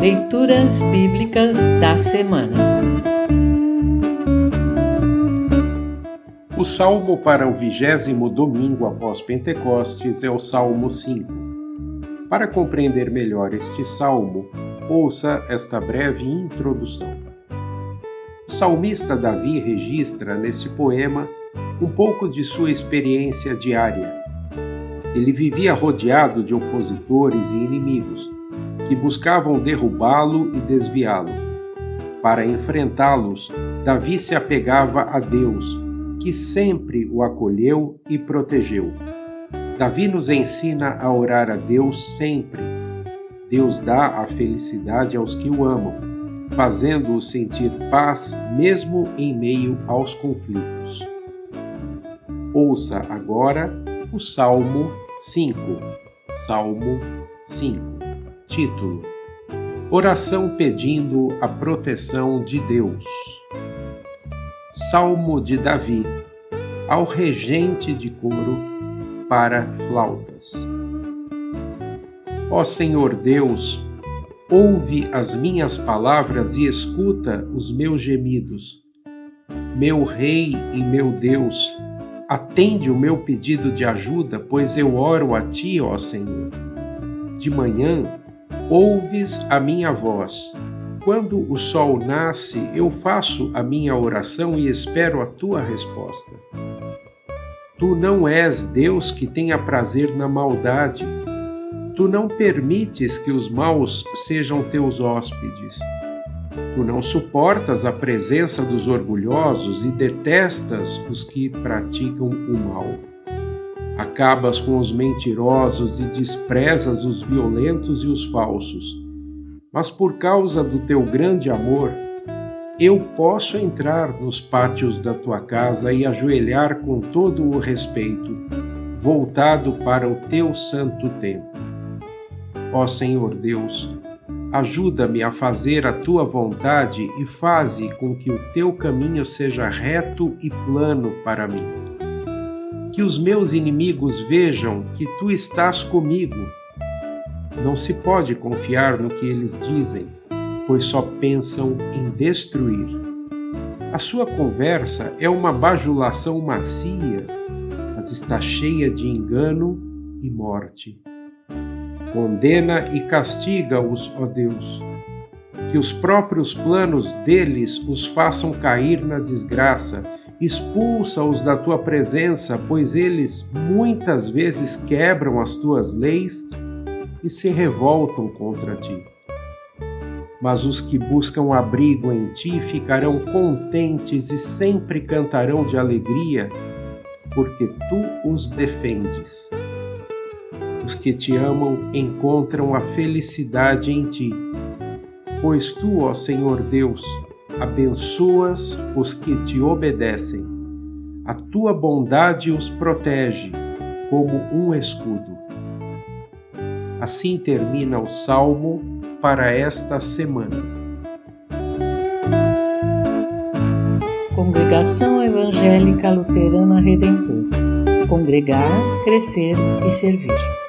Leituras Bíblicas da Semana O salmo para o vigésimo domingo após Pentecostes é o Salmo 5. Para compreender melhor este salmo, ouça esta breve introdução. O salmista Davi registra nesse poema um pouco de sua experiência diária. Ele vivia rodeado de opositores e inimigos que buscavam derrubá-lo e desviá-lo. Para enfrentá-los, Davi se apegava a Deus, que sempre o acolheu e protegeu. Davi nos ensina a orar a Deus sempre. Deus dá a felicidade aos que o amam, fazendo-os sentir paz mesmo em meio aos conflitos. Ouça agora o Salmo 5. Salmo 5. Título: Oração pedindo a proteção de Deus. Salmo de Davi, ao regente de coro para flautas. Ó Senhor Deus, ouve as minhas palavras e escuta os meus gemidos. Meu Rei e meu Deus, atende o meu pedido de ajuda, pois eu oro a ti, ó Senhor. De manhã ouves a minha voz. Quando o sol nasce, eu faço a minha oração e espero a tua resposta. Tu não és Deus que tenha prazer na maldade. Tu não permites que os maus sejam teus hóspedes. Tu não suportas a presença dos orgulhosos e detestas os que praticam o mal. Acabas com os mentirosos e desprezas os violentos e os falsos. Mas por causa do teu grande amor, eu posso entrar nos pátios da tua casa e ajoelhar com todo o respeito, voltado para o teu santo templo. Ó Senhor Deus, ajuda-me a fazer a tua vontade e faze com que o teu caminho seja reto e plano para mim que os meus inimigos vejam que tu estás comigo. Não se pode confiar no que eles dizem, pois só pensam em destruir. A sua conversa é uma bajulação macia, mas está cheia de engano e morte. Condena e castiga-os, ó Deus, que os próprios planos deles os façam cair na desgraça expulsa-os da tua presença, pois eles muitas vezes quebram as tuas leis e se revoltam contra ti. Mas os que buscam abrigo em ti ficarão contentes e sempre cantarão de alegria, porque tu os defendes. Os que te amam encontram a felicidade em ti, pois tu, ó Senhor Deus, abençoas os que te obedecem. A tua bondade os protege como um escudo. Assim termina o salmo para esta semana. Congregação Evangélica Luterana Redentor Congregar, Crescer e Servir.